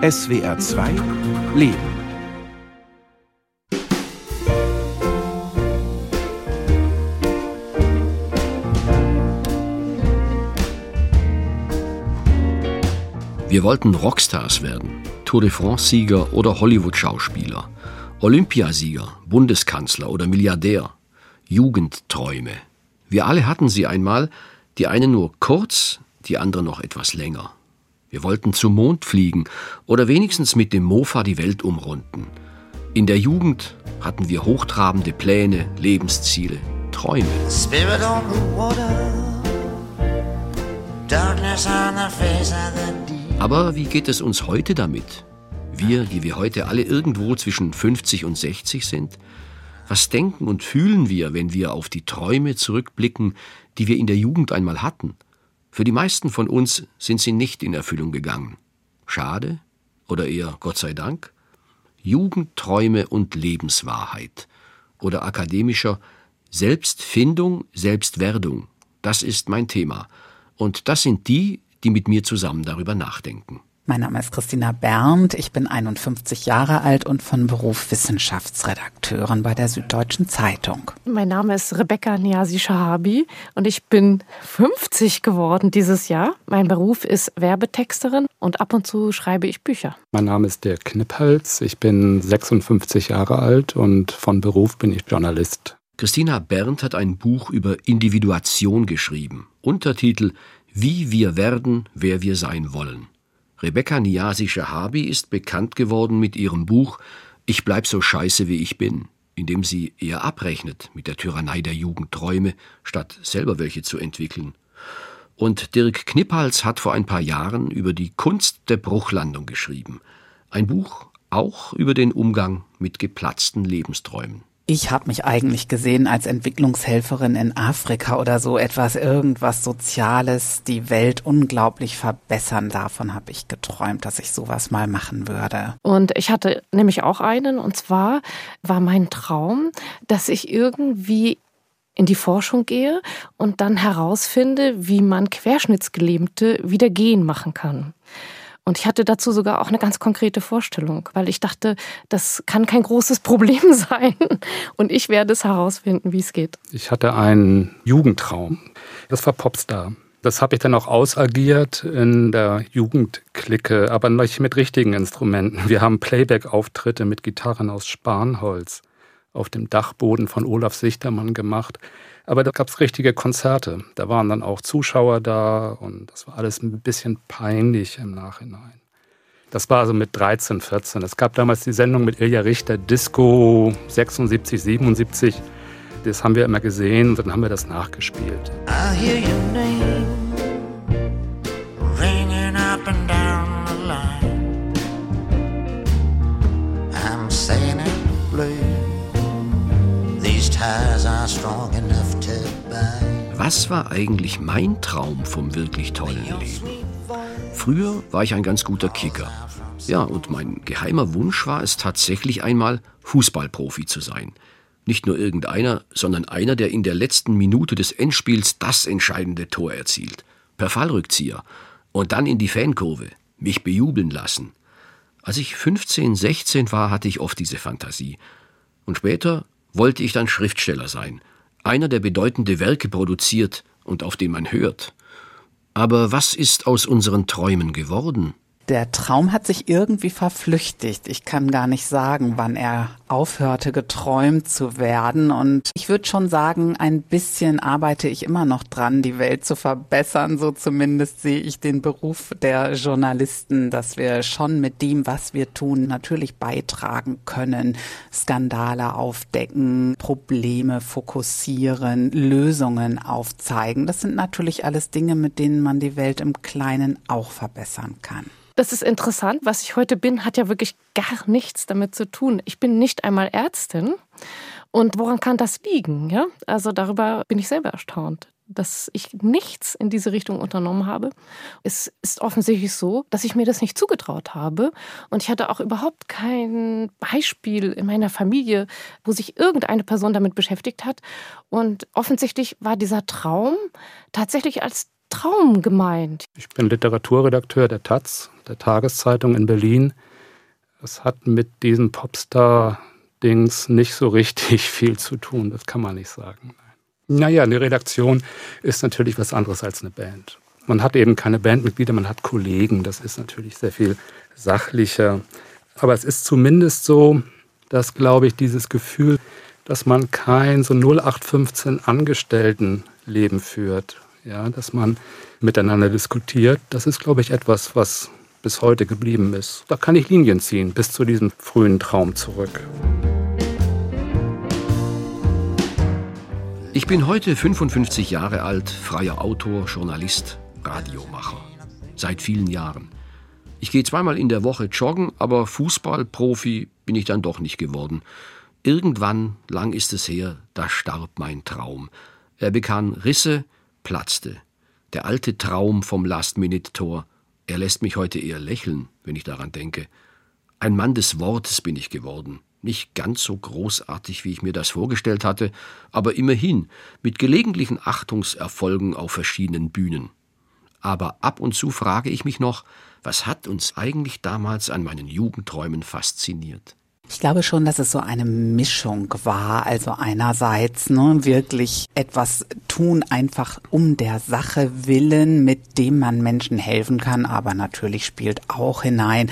SWR 2 Leben. Wir wollten Rockstars werden, Tour de France-Sieger oder Hollywood-Schauspieler, Olympiasieger, Bundeskanzler oder Milliardär, Jugendträume. Wir alle hatten sie einmal, die einen nur kurz, die anderen noch etwas länger. Wir wollten zum Mond fliegen oder wenigstens mit dem Mofa die Welt umrunden. In der Jugend hatten wir hochtrabende Pläne, Lebensziele, Träume. Aber wie geht es uns heute damit? Wir, die wir heute alle irgendwo zwischen 50 und 60 sind? Was denken und fühlen wir, wenn wir auf die Träume zurückblicken, die wir in der Jugend einmal hatten? Für die meisten von uns sind sie nicht in Erfüllung gegangen. Schade oder eher Gott sei Dank? Jugendträume und Lebenswahrheit oder akademischer Selbstfindung, Selbstwerdung. Das ist mein Thema. Und das sind die, die mit mir zusammen darüber nachdenken. Mein Name ist Christina Berndt. Ich bin 51 Jahre alt und von Beruf Wissenschaftsredakteurin bei der Süddeutschen Zeitung. Mein Name ist Rebecca Niasi Shahabi und ich bin 50 geworden dieses Jahr. Mein Beruf ist Werbetexterin und ab und zu schreibe ich Bücher. Mein Name ist Dirk Knipphals. Ich bin 56 Jahre alt und von Beruf bin ich Journalist. Christina Berndt hat ein Buch über Individuation geschrieben. Untertitel Wie wir werden, wer wir sein wollen. Rebecca Niasi-Shahabi ist bekannt geworden mit ihrem Buch Ich bleib so scheiße wie ich bin, in dem sie eher abrechnet mit der Tyrannei der Jugendträume, statt selber welche zu entwickeln. Und Dirk Knippals hat vor ein paar Jahren über die Kunst der Bruchlandung geschrieben. Ein Buch auch über den Umgang mit geplatzten Lebensträumen. Ich habe mich eigentlich gesehen als Entwicklungshelferin in Afrika oder so etwas, irgendwas Soziales, die Welt unglaublich verbessern. Davon habe ich geträumt, dass ich sowas mal machen würde. Und ich hatte nämlich auch einen, und zwar war mein Traum, dass ich irgendwie in die Forschung gehe und dann herausfinde, wie man Querschnittsgelähmte wieder gehen machen kann. Und ich hatte dazu sogar auch eine ganz konkrete Vorstellung, weil ich dachte, das kann kein großes Problem sein. Und ich werde es herausfinden, wie es geht. Ich hatte einen Jugendtraum. Das war Popstar. Das habe ich dann auch ausagiert in der Jugendklicke, aber nicht mit richtigen Instrumenten. Wir haben Playback-Auftritte mit Gitarren aus Spanholz auf dem Dachboden von Olaf Sichtermann gemacht. Aber da gab es richtige Konzerte. Da waren dann auch Zuschauer da und das war alles ein bisschen peinlich im Nachhinein. Das war also mit 13, 14. Es gab damals die Sendung mit Ilja Richter, Disco 76, 77. Das haben wir immer gesehen und dann haben wir das nachgespielt. I hear your name was war eigentlich mein Traum vom wirklich tollen Leben? Früher war ich ein ganz guter Kicker. Ja, und mein geheimer Wunsch war es tatsächlich einmal, Fußballprofi zu sein. Nicht nur irgendeiner, sondern einer, der in der letzten Minute des Endspiels das entscheidende Tor erzielt. Per Fallrückzieher. Und dann in die Fankurve. Mich bejubeln lassen. Als ich 15, 16 war, hatte ich oft diese Fantasie. Und später wollte ich dann Schriftsteller sein einer, der bedeutende Werke produziert und auf den man hört. Aber was ist aus unseren Träumen geworden? Der Traum hat sich irgendwie verflüchtigt. Ich kann gar nicht sagen, wann er aufhörte, geträumt zu werden. Und ich würde schon sagen, ein bisschen arbeite ich immer noch dran, die Welt zu verbessern. So zumindest sehe ich den Beruf der Journalisten, dass wir schon mit dem, was wir tun, natürlich beitragen können. Skandale aufdecken, Probleme fokussieren, Lösungen aufzeigen. Das sind natürlich alles Dinge, mit denen man die Welt im Kleinen auch verbessern kann. Das ist interessant. Was ich heute bin, hat ja wirklich gar nichts damit zu tun. Ich bin nicht einmal Ärztin. Und woran kann das liegen? Ja? Also darüber bin ich selber erstaunt, dass ich nichts in diese Richtung unternommen habe. Es ist offensichtlich so, dass ich mir das nicht zugetraut habe. Und ich hatte auch überhaupt kein Beispiel in meiner Familie, wo sich irgendeine Person damit beschäftigt hat. Und offensichtlich war dieser Traum tatsächlich als Traum gemeint? Ich bin Literaturredakteur der Taz, der Tageszeitung in Berlin. Es hat mit diesem Popstar-Dings nicht so richtig viel zu tun, das kann man nicht sagen. Naja, eine Redaktion ist natürlich was anderes als eine Band. Man hat eben keine Bandmitglieder, man hat Kollegen. Das ist natürlich sehr viel sachlicher. Aber es ist zumindest so, dass, glaube ich, dieses Gefühl, dass man kein so 0815 Angestelltenleben führt, ja, dass man miteinander diskutiert, das ist, glaube ich, etwas, was bis heute geblieben ist. Da kann ich Linien ziehen bis zu diesem frühen Traum zurück. Ich bin heute 55 Jahre alt, freier Autor, Journalist, Radiomacher. Seit vielen Jahren. Ich gehe zweimal in der Woche joggen, aber Fußballprofi bin ich dann doch nicht geworden. Irgendwann, lang ist es her, da starb mein Traum. Er bekam Risse, platzte. Der alte Traum vom Last-Minute-Tor. Er lässt mich heute eher lächeln, wenn ich daran denke. Ein Mann des Wortes bin ich geworden. Nicht ganz so großartig, wie ich mir das vorgestellt hatte, aber immerhin mit gelegentlichen Achtungserfolgen auf verschiedenen Bühnen. Aber ab und zu frage ich mich noch, was hat uns eigentlich damals an meinen Jugendträumen fasziniert? Ich glaube schon, dass es so eine Mischung war. Also einerseits ne, wirklich etwas tun, einfach um der Sache willen, mit dem man Menschen helfen kann. Aber natürlich spielt auch hinein,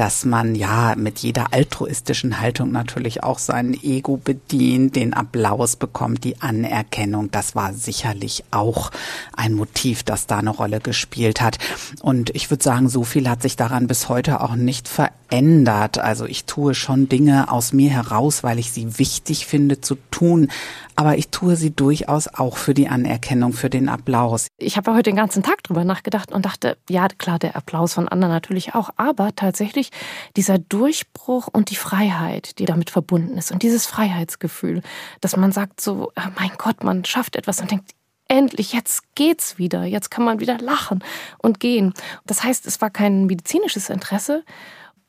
dass man ja mit jeder altruistischen Haltung natürlich auch sein Ego bedient, den Applaus bekommt, die Anerkennung. Das war sicherlich auch ein Motiv, das da eine Rolle gespielt hat. Und ich würde sagen, so viel hat sich daran bis heute auch nicht verändert. Also ich tue schon Dinge aus mir heraus, weil ich sie wichtig finde zu tun. Aber ich tue sie durchaus auch für die Anerkennung, für den Applaus. Ich habe heute den ganzen Tag drüber nachgedacht und dachte, ja klar, der Applaus von anderen natürlich auch, aber tatsächlich dieser Durchbruch und die Freiheit, die damit verbunden ist und dieses Freiheitsgefühl, dass man sagt so, ah, mein Gott, man schafft etwas und denkt, endlich, jetzt geht's wieder, jetzt kann man wieder lachen und gehen. Das heißt, es war kein medizinisches Interesse,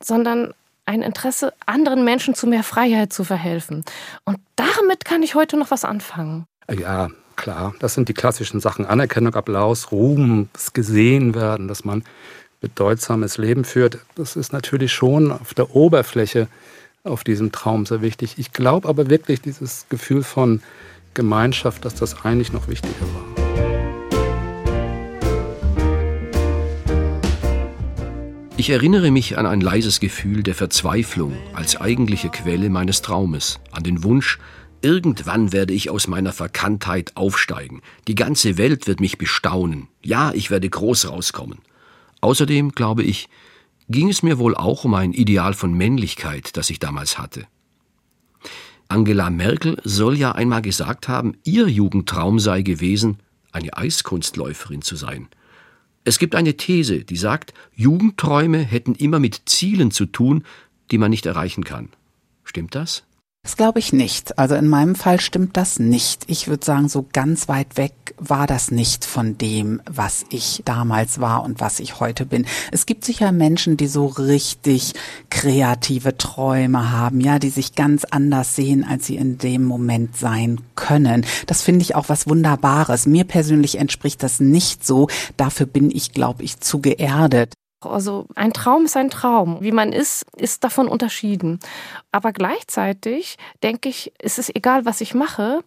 sondern ein Interesse, anderen Menschen zu mehr Freiheit zu verhelfen. Und damit kann ich heute noch was anfangen. Ja, klar. Das sind die klassischen Sachen. Anerkennung, Applaus, Ruhm, das gesehen werden, dass man bedeutsames Leben führt. Das ist natürlich schon auf der Oberfläche auf diesem Traum sehr wichtig. Ich glaube aber wirklich dieses Gefühl von Gemeinschaft, dass das eigentlich noch wichtiger war. Ich erinnere mich an ein leises Gefühl der Verzweiflung als eigentliche Quelle meines Traumes, an den Wunsch, irgendwann werde ich aus meiner Verkanntheit aufsteigen, die ganze Welt wird mich bestaunen, ja, ich werde groß rauskommen. Außerdem, glaube ich, ging es mir wohl auch um ein Ideal von Männlichkeit, das ich damals hatte. Angela Merkel soll ja einmal gesagt haben, ihr Jugendtraum sei gewesen, eine Eiskunstläuferin zu sein – es gibt eine These, die sagt, Jugendträume hätten immer mit Zielen zu tun, die man nicht erreichen kann. Stimmt das? Das glaube ich nicht. Also in meinem Fall stimmt das nicht. Ich würde sagen, so ganz weit weg war das nicht von dem, was ich damals war und was ich heute bin. Es gibt sicher Menschen, die so richtig kreative Träume haben, ja, die sich ganz anders sehen, als sie in dem Moment sein können. Das finde ich auch was Wunderbares. Mir persönlich entspricht das nicht so. Dafür bin ich, glaube ich, zu geerdet. Also ein Traum ist ein Traum. Wie man ist, ist davon unterschieden. Aber gleichzeitig denke ich, es ist egal, was ich mache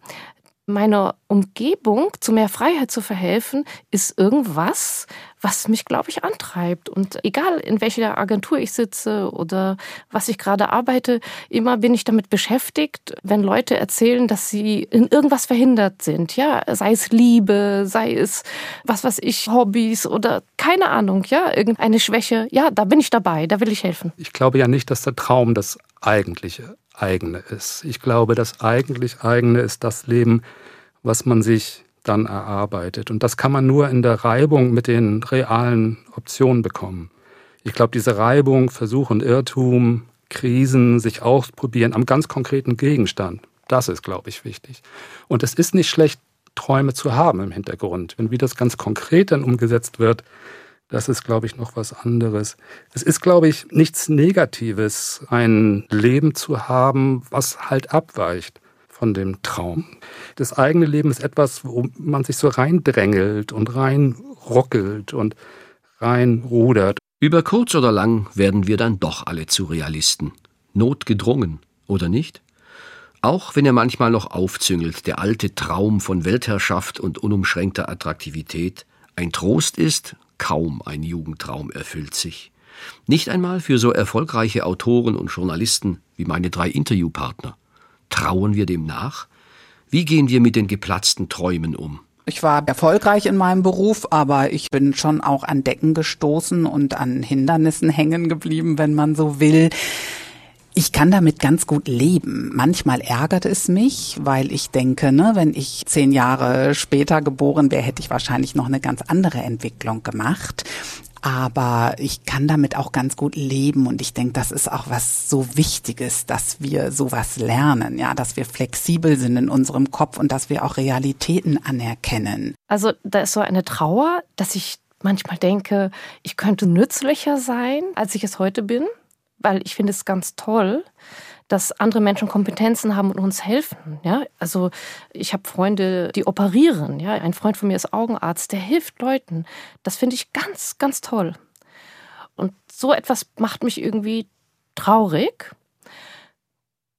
meiner Umgebung zu mehr Freiheit zu verhelfen, ist irgendwas, was mich, glaube ich, antreibt. Und egal, in welcher Agentur ich sitze oder was ich gerade arbeite, immer bin ich damit beschäftigt, wenn Leute erzählen, dass sie in irgendwas verhindert sind. Ja, sei es Liebe, sei es was weiß ich, Hobbys oder keine Ahnung, ja, irgendeine Schwäche. Ja, da bin ich dabei, da will ich helfen. Ich glaube ja nicht, dass der Traum das eigentliche eigene ist. Ich glaube, das eigentlich eigene ist das Leben, was man sich dann erarbeitet. Und das kann man nur in der Reibung mit den realen Optionen bekommen. Ich glaube, diese Reibung, Versuch und Irrtum, Krisen, sich ausprobieren am ganz konkreten Gegenstand, das ist, glaube ich, wichtig. Und es ist nicht schlecht, Träume zu haben im Hintergrund. Wenn wie das ganz konkret dann umgesetzt wird, das ist, glaube ich, noch was anderes. Es ist, glaube ich, nichts Negatives, ein Leben zu haben, was halt abweicht von dem Traum. Das eigene Leben ist etwas, wo man sich so reindrängelt und rein ruckelt und reinrudert. Über kurz oder lang werden wir dann doch alle zu Realisten. Notgedrungen, oder nicht? Auch wenn er manchmal noch aufzüngelt, der alte Traum von Weltherrschaft und unumschränkter Attraktivität, ein Trost ist, kaum ein Jugendtraum erfüllt sich. Nicht einmal für so erfolgreiche Autoren und Journalisten wie meine drei Interviewpartner. Trauen wir dem nach? Wie gehen wir mit den geplatzten Träumen um? Ich war erfolgreich in meinem Beruf, aber ich bin schon auch an Decken gestoßen und an Hindernissen hängen geblieben, wenn man so will. Ich kann damit ganz gut leben. Manchmal ärgert es mich, weil ich denke, ne, wenn ich zehn Jahre später geboren wäre, hätte ich wahrscheinlich noch eine ganz andere Entwicklung gemacht. Aber ich kann damit auch ganz gut leben und ich denke, das ist auch was so Wichtiges, dass wir sowas lernen, ja, dass wir flexibel sind in unserem Kopf und dass wir auch Realitäten anerkennen. Also da ist so eine Trauer, dass ich manchmal denke, ich könnte nützlicher sein, als ich es heute bin weil ich finde es ganz toll, dass andere Menschen Kompetenzen haben und uns helfen. Ja, also ich habe Freunde, die operieren. Ja, ein Freund von mir ist Augenarzt, der hilft Leuten. Das finde ich ganz, ganz toll. Und so etwas macht mich irgendwie traurig.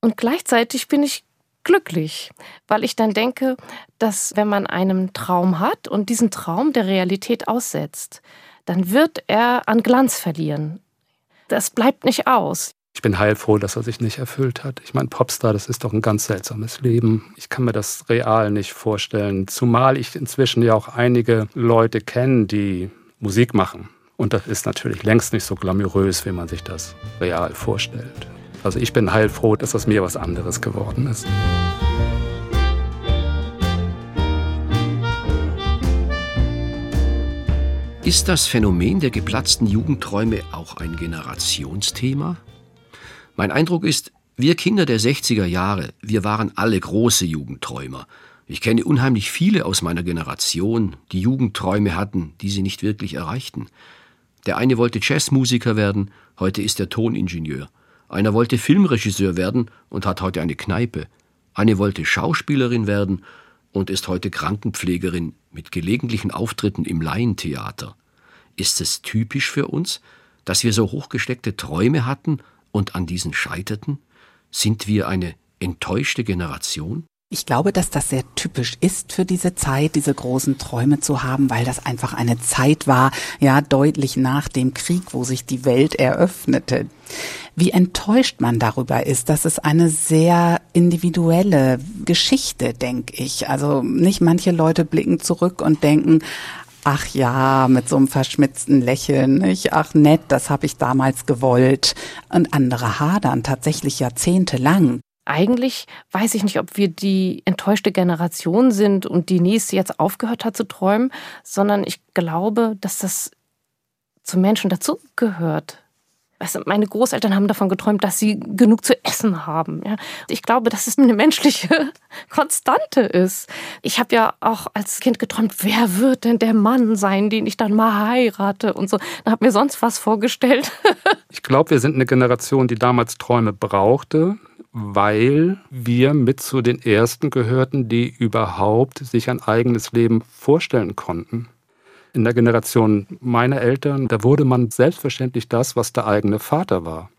Und gleichzeitig bin ich glücklich, weil ich dann denke, dass wenn man einen Traum hat und diesen Traum der Realität aussetzt, dann wird er an Glanz verlieren das bleibt nicht aus. Ich bin heilfroh, dass er sich nicht erfüllt hat. Ich meine, Popstar, das ist doch ein ganz seltsames Leben. Ich kann mir das real nicht vorstellen. Zumal ich inzwischen ja auch einige Leute kenne, die Musik machen. Und das ist natürlich längst nicht so glamourös, wie man sich das real vorstellt. Also ich bin heilfroh, dass das mir was anderes geworden ist. Ist das Phänomen der geplatzten Jugendträume auch ein Generationsthema? Mein Eindruck ist, wir Kinder der 60er Jahre, wir waren alle große Jugendträumer. Ich kenne unheimlich viele aus meiner Generation, die Jugendträume hatten, die sie nicht wirklich erreichten. Der eine wollte Jazzmusiker werden, heute ist er Toningenieur. Einer wollte Filmregisseur werden und hat heute eine Kneipe. Eine wollte Schauspielerin werden und ist heute Krankenpflegerin mit gelegentlichen Auftritten im Laientheater. Ist es typisch für uns, dass wir so hochgesteckte Träume hatten und an diesen scheiterten? Sind wir eine enttäuschte Generation? Ich glaube, dass das sehr typisch ist für diese Zeit, diese großen Träume zu haben, weil das einfach eine Zeit war, ja, deutlich nach dem Krieg, wo sich die Welt eröffnete. Wie enttäuscht man darüber ist, das ist eine sehr individuelle Geschichte, denke ich. Also nicht manche Leute blicken zurück und denken, ach ja, mit so einem verschmitzten Lächeln, nicht? ach nett, das habe ich damals gewollt. Und andere hadern tatsächlich jahrzehntelang eigentlich weiß ich nicht, ob wir die enttäuschte Generation sind und die nächste jetzt aufgehört hat zu träumen, sondern ich glaube, dass das zum Menschen dazugehört. Weißt meine Großeltern haben davon geträumt, dass sie genug zu essen haben. Ja. Ich glaube, dass es eine menschliche Konstante ist. Ich habe ja auch als Kind geträumt, wer wird denn der Mann sein, den ich dann mal heirate und so. Da habe mir sonst was vorgestellt. ich glaube, wir sind eine Generation, die damals Träume brauchte, weil wir mit zu den Ersten gehörten, die überhaupt sich ein eigenes Leben vorstellen konnten. In der Generation meiner Eltern, da wurde man selbstverständlich das, was der eigene Vater war.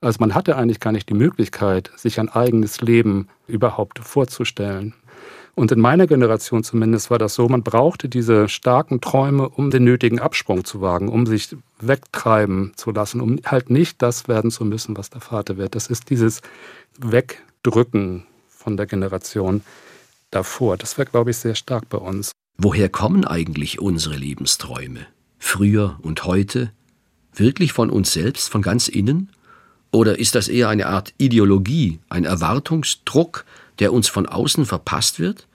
Also man hatte eigentlich gar nicht die Möglichkeit, sich ein eigenes Leben überhaupt vorzustellen. Und in meiner Generation zumindest war das so, man brauchte diese starken Träume, um den nötigen Absprung zu wagen, um sich wegtreiben zu lassen, um halt nicht das werden zu müssen, was der Vater wird. Das ist dieses Wegdrücken von der Generation davor. Das wäre, glaube ich, sehr stark bei uns. Woher kommen eigentlich unsere Lebensträume? Früher und heute? Wirklich von uns selbst, von ganz innen? Oder ist das eher eine Art Ideologie, ein Erwartungsdruck, der uns von außen verpasst wird?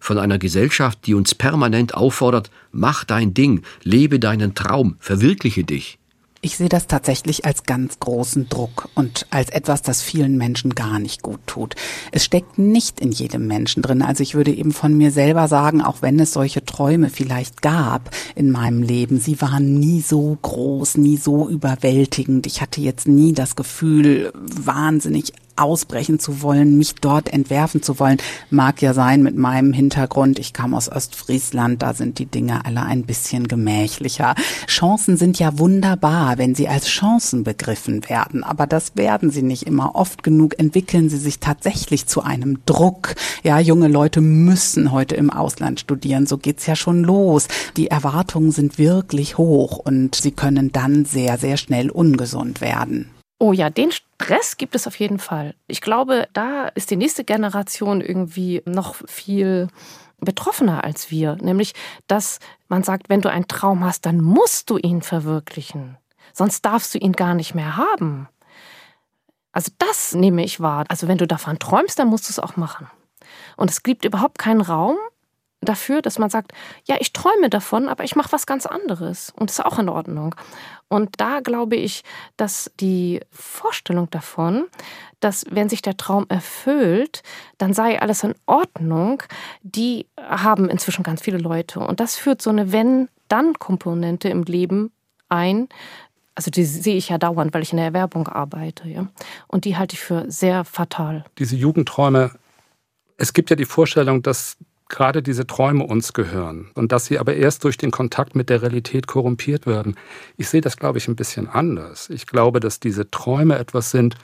Von einer Gesellschaft, die uns permanent auffordert, mach dein Ding, lebe deinen Traum, verwirkliche dich. Ich sehe das tatsächlich als ganz großen Druck und als etwas, das vielen Menschen gar nicht gut tut. Es steckt nicht in jedem Menschen drin. Also ich würde eben von mir selber sagen, auch wenn es solche Träume vielleicht gab in meinem Leben, sie waren nie so groß, nie so überwältigend. Ich hatte jetzt nie das Gefühl, wahnsinnig ausbrechen zu wollen, mich dort entwerfen zu wollen. Mag ja sein mit meinem Hintergrund. Ich kam aus Ostfriesland, da sind die Dinge alle ein bisschen gemächlicher. Chancen sind ja wunderbar, wenn sie als Chancen begriffen werden, aber das werden sie nicht immer. Oft genug entwickeln sie sich tatsächlich zu einem Druck. Ja, junge Leute müssen heute im Ausland studieren, so geht's ja schon los. Die Erwartungen sind wirklich hoch und sie können dann sehr, sehr schnell ungesund werden. Oh ja, den Stress gibt es auf jeden Fall. Ich glaube, da ist die nächste Generation irgendwie noch viel betroffener als wir. Nämlich, dass man sagt, wenn du einen Traum hast, dann musst du ihn verwirklichen. Sonst darfst du ihn gar nicht mehr haben. Also das nehme ich wahr. Also wenn du davon träumst, dann musst du es auch machen. Und es gibt überhaupt keinen Raum dafür, dass man sagt, ja, ich träume davon, aber ich mache was ganz anderes. Und das ist auch in Ordnung. Und da glaube ich, dass die Vorstellung davon, dass wenn sich der Traum erfüllt, dann sei alles in Ordnung, die haben inzwischen ganz viele Leute. Und das führt so eine Wenn-Dann-Komponente im Leben ein. Also die sehe ich ja dauernd, weil ich in der Erwerbung arbeite. Ja? Und die halte ich für sehr fatal. Diese Jugendträume, es gibt ja die Vorstellung, dass gerade diese Träume uns gehören und dass sie aber erst durch den Kontakt mit der Realität korrumpiert werden. Ich sehe das, glaube ich, ein bisschen anders. Ich glaube, dass diese Träume etwas sind,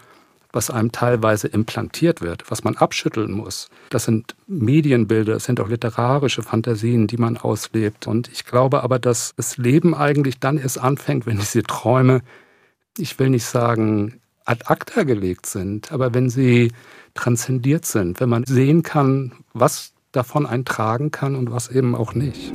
was einem teilweise implantiert wird, was man abschütteln muss. Das sind Medienbilder, das sind auch literarische Fantasien, die man auslebt. Und ich glaube aber, dass das Leben eigentlich dann erst anfängt, wenn diese Träume, ich will nicht sagen, ad acta gelegt sind, aber wenn sie transzendiert sind, wenn man sehen kann, was davon einen tragen kann und was eben auch nicht.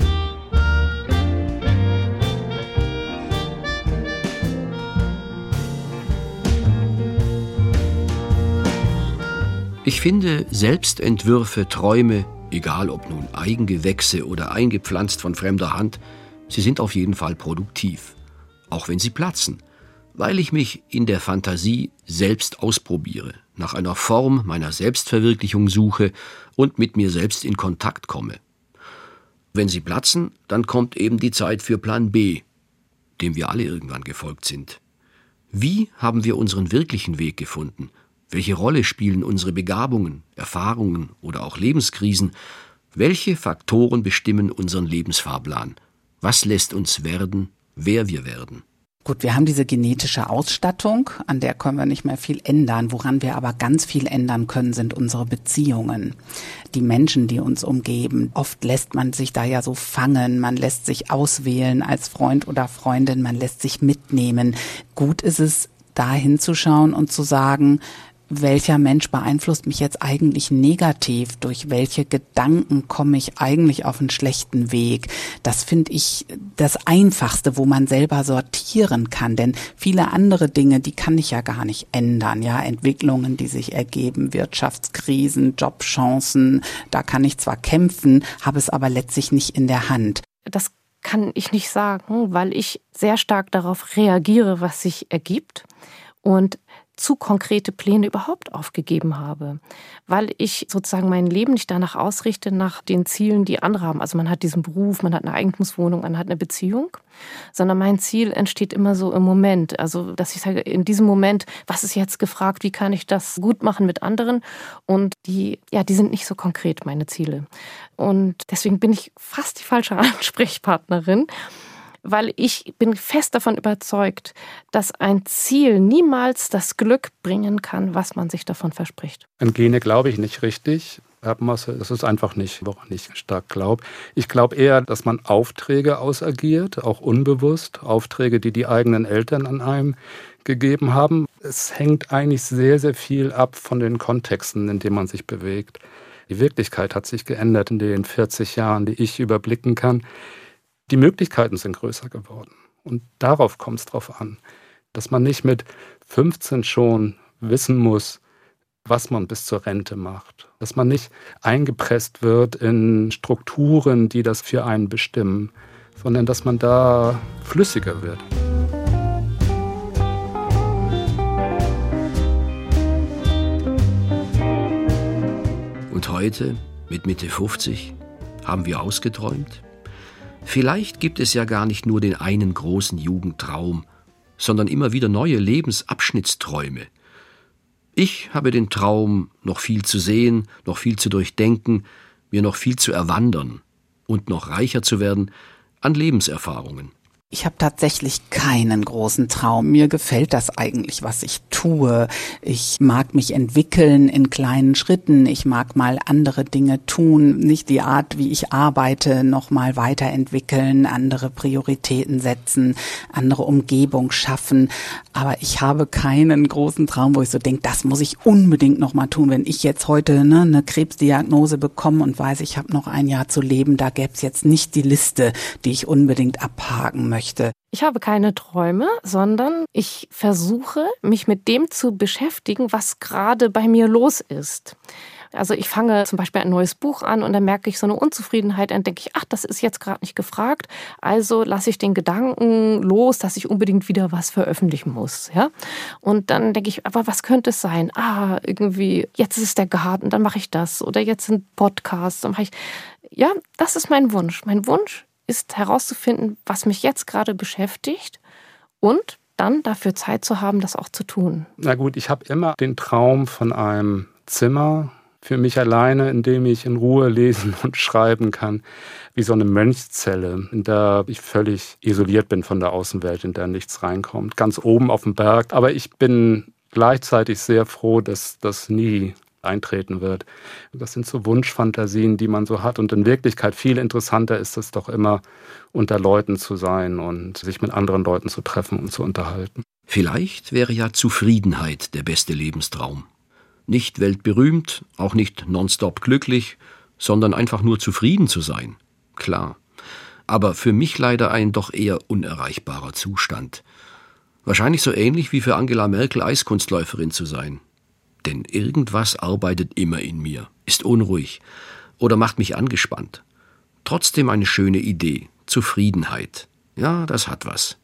Ich finde Selbstentwürfe, Träume, egal ob nun Eigengewächse oder eingepflanzt von fremder Hand, sie sind auf jeden Fall produktiv, auch wenn sie platzen, weil ich mich in der Fantasie selbst ausprobiere, nach einer Form meiner Selbstverwirklichung suche und mit mir selbst in Kontakt komme. Wenn sie platzen, dann kommt eben die Zeit für Plan B, dem wir alle irgendwann gefolgt sind. Wie haben wir unseren wirklichen Weg gefunden? Welche Rolle spielen unsere Begabungen, Erfahrungen oder auch Lebenskrisen? Welche Faktoren bestimmen unseren Lebensfahrplan? Was lässt uns werden, wer wir werden? Gut, wir haben diese genetische Ausstattung, an der können wir nicht mehr viel ändern. Woran wir aber ganz viel ändern können, sind unsere Beziehungen. Die Menschen, die uns umgeben. Oft lässt man sich da ja so fangen, man lässt sich auswählen als Freund oder Freundin, man lässt sich mitnehmen. Gut ist es, da hinzuschauen und zu sagen, welcher Mensch beeinflusst mich jetzt eigentlich negativ, durch welche Gedanken komme ich eigentlich auf einen schlechten Weg. Das finde ich das Einfachste, wo man selber sortieren kann, denn viele andere Dinge, die kann ich ja gar nicht ändern, ja, Entwicklungen, die sich ergeben, Wirtschaftskrisen, Jobchancen, da kann ich zwar kämpfen, habe es aber letztlich nicht in der Hand. Das kann ich nicht sagen, weil ich sehr stark darauf reagiere, was sich ergibt. Und zu konkrete Pläne überhaupt aufgegeben habe, weil ich sozusagen mein Leben nicht danach ausrichte, nach den Zielen, die andere haben. Also man hat diesen Beruf, man hat eine Eigentumswohnung, man hat eine Beziehung, sondern mein Ziel entsteht immer so im Moment. Also, dass ich sage, in diesem Moment, was ist jetzt gefragt, wie kann ich das gut machen mit anderen? Und die, ja, die sind nicht so konkret, meine Ziele. Und deswegen bin ich fast die falsche Ansprechpartnerin weil ich bin fest davon überzeugt, dass ein Ziel niemals das Glück bringen kann, was man sich davon verspricht. An Gene glaube ich nicht richtig. Erbmasse, das ist einfach nicht, woran ich stark glaube. Ich glaube eher, dass man Aufträge ausagiert, auch unbewusst, Aufträge, die die eigenen Eltern an einem gegeben haben. Es hängt eigentlich sehr, sehr viel ab von den Kontexten, in denen man sich bewegt. Die Wirklichkeit hat sich geändert in den 40 Jahren, die ich überblicken kann die Möglichkeiten sind größer geworden. Und darauf kommt es drauf an, dass man nicht mit 15 schon wissen muss, was man bis zur Rente macht. Dass man nicht eingepresst wird in Strukturen, die das für einen bestimmen, sondern dass man da flüssiger wird. Und heute, mit Mitte 50, haben wir ausgeträumt? Vielleicht gibt es ja gar nicht nur den einen großen Jugendtraum, sondern immer wieder neue Lebensabschnittsträume. Ich habe den Traum, noch viel zu sehen, noch viel zu durchdenken, mir noch viel zu erwandern und noch reicher zu werden an Lebenserfahrungen. Ich habe tatsächlich keinen großen Traum. Mir gefällt das eigentlich, was ich tue. Ich mag mich entwickeln in kleinen Schritten. Ich mag mal andere Dinge tun, nicht die Art, wie ich arbeite, noch mal weiterentwickeln, andere Prioritäten setzen, andere Umgebung schaffen. Aber ich habe keinen großen Traum, wo ich so denke, das muss ich unbedingt noch mal tun. Wenn ich jetzt heute ne, eine Krebsdiagnose bekomme und weiß, ich habe noch ein Jahr zu leben, da gäbe es jetzt nicht die Liste, die ich unbedingt abhaken möchte möchte. Ich habe keine Träume, sondern ich versuche, mich mit dem zu beschäftigen, was gerade bei mir los ist. Also ich fange zum Beispiel ein neues Buch an und dann merke ich so eine Unzufriedenheit, dann denke ich, ach, das ist jetzt gerade nicht gefragt, also lasse ich den Gedanken los, dass ich unbedingt wieder was veröffentlichen muss, ja. Und dann denke ich, aber was könnte es sein? Ah, irgendwie, jetzt ist der Garten, dann mache ich das oder jetzt ein Podcast, dann mache ich, ja, das ist mein Wunsch. Mein Wunsch ist herauszufinden, was mich jetzt gerade beschäftigt und dann dafür Zeit zu haben, das auch zu tun. Na gut, ich habe immer den Traum von einem Zimmer für mich alleine, in dem ich in Ruhe lesen und schreiben kann, wie so eine Mönchszelle, in der ich völlig isoliert bin von der Außenwelt, in der nichts reinkommt, ganz oben auf dem Berg. Aber ich bin gleichzeitig sehr froh, dass das nie eintreten wird. Das sind so Wunschfantasien, die man so hat. Und in Wirklichkeit viel interessanter ist es doch immer, unter Leuten zu sein und sich mit anderen Leuten zu treffen und zu unterhalten. Vielleicht wäre ja Zufriedenheit der beste Lebenstraum. Nicht weltberühmt, auch nicht nonstop glücklich, sondern einfach nur zufrieden zu sein. Klar. Aber für mich leider ein doch eher unerreichbarer Zustand. Wahrscheinlich so ähnlich wie für Angela Merkel Eiskunstläuferin zu sein. Denn irgendwas arbeitet immer in mir, ist unruhig oder macht mich angespannt. Trotzdem eine schöne Idee. Zufriedenheit. Ja, das hat was.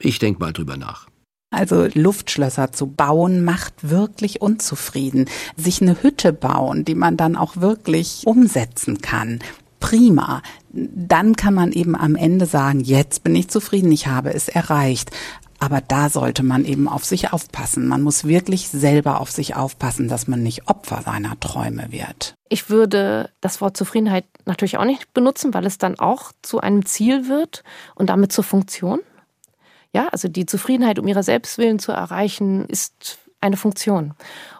Ich denk mal drüber nach. Also Luftschlösser zu bauen macht wirklich unzufrieden. Sich eine Hütte bauen, die man dann auch wirklich umsetzen kann. Prima. Dann kann man eben am Ende sagen, jetzt bin ich zufrieden, ich habe es erreicht. Aber da sollte man eben auf sich aufpassen. Man muss wirklich selber auf sich aufpassen, dass man nicht Opfer seiner Träume wird. Ich würde das Wort Zufriedenheit natürlich auch nicht benutzen, weil es dann auch zu einem Ziel wird und damit zur Funktion. Ja, also die Zufriedenheit um ihrer Selbstwillen zu erreichen, ist eine Funktion.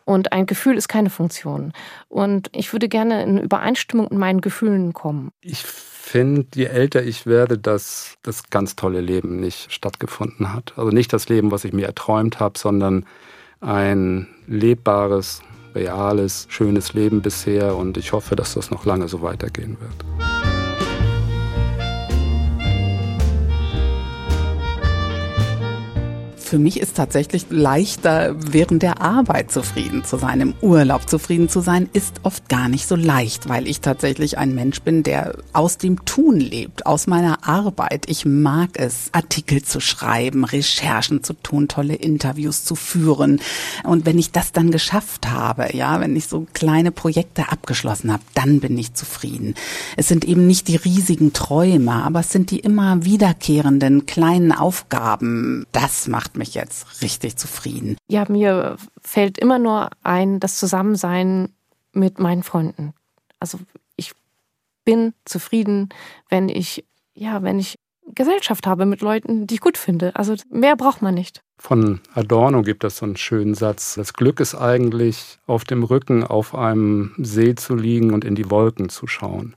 Und ein Gefühl ist keine Funktion. Und ich würde gerne in Übereinstimmung mit meinen Gefühlen kommen. Ich finde, je älter ich werde, dass das ganz tolle Leben nicht stattgefunden hat. Also nicht das Leben, was ich mir erträumt habe, sondern ein lebbares, reales, schönes Leben bisher. Und ich hoffe, dass das noch lange so weitergehen wird. Für mich ist tatsächlich leichter, während der Arbeit zufrieden zu sein. Im Urlaub zufrieden zu sein, ist oft gar nicht so leicht, weil ich tatsächlich ein Mensch bin, der aus dem Tun lebt, aus meiner Arbeit. Ich mag es, Artikel zu schreiben, Recherchen zu tun, tolle Interviews zu führen. Und wenn ich das dann geschafft habe, ja, wenn ich so kleine Projekte abgeschlossen habe, dann bin ich zufrieden. Es sind eben nicht die riesigen Träume, aber es sind die immer wiederkehrenden kleinen Aufgaben. Das macht mich jetzt richtig zufrieden. Ja, mir fällt immer nur ein, das Zusammensein mit meinen Freunden. Also ich bin zufrieden, wenn ich, ja, wenn ich Gesellschaft habe mit Leuten, die ich gut finde. Also mehr braucht man nicht. Von Adorno gibt es so einen schönen Satz. Das Glück ist eigentlich, auf dem Rücken auf einem See zu liegen und in die Wolken zu schauen.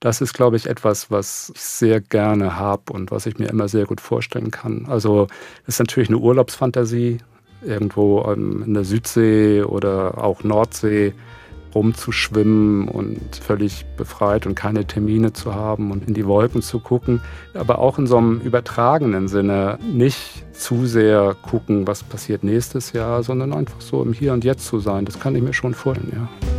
Das ist, glaube ich, etwas, was ich sehr gerne habe und was ich mir immer sehr gut vorstellen kann. Also es ist natürlich eine Urlaubsfantasie, irgendwo in der Südsee oder auch Nordsee rumzuschwimmen und völlig befreit und keine Termine zu haben und in die Wolken zu gucken. Aber auch in so einem übertragenen Sinne nicht zu sehr gucken, was passiert nächstes Jahr, sondern einfach so im Hier und Jetzt zu sein. Das kann ich mir schon vorstellen, ja.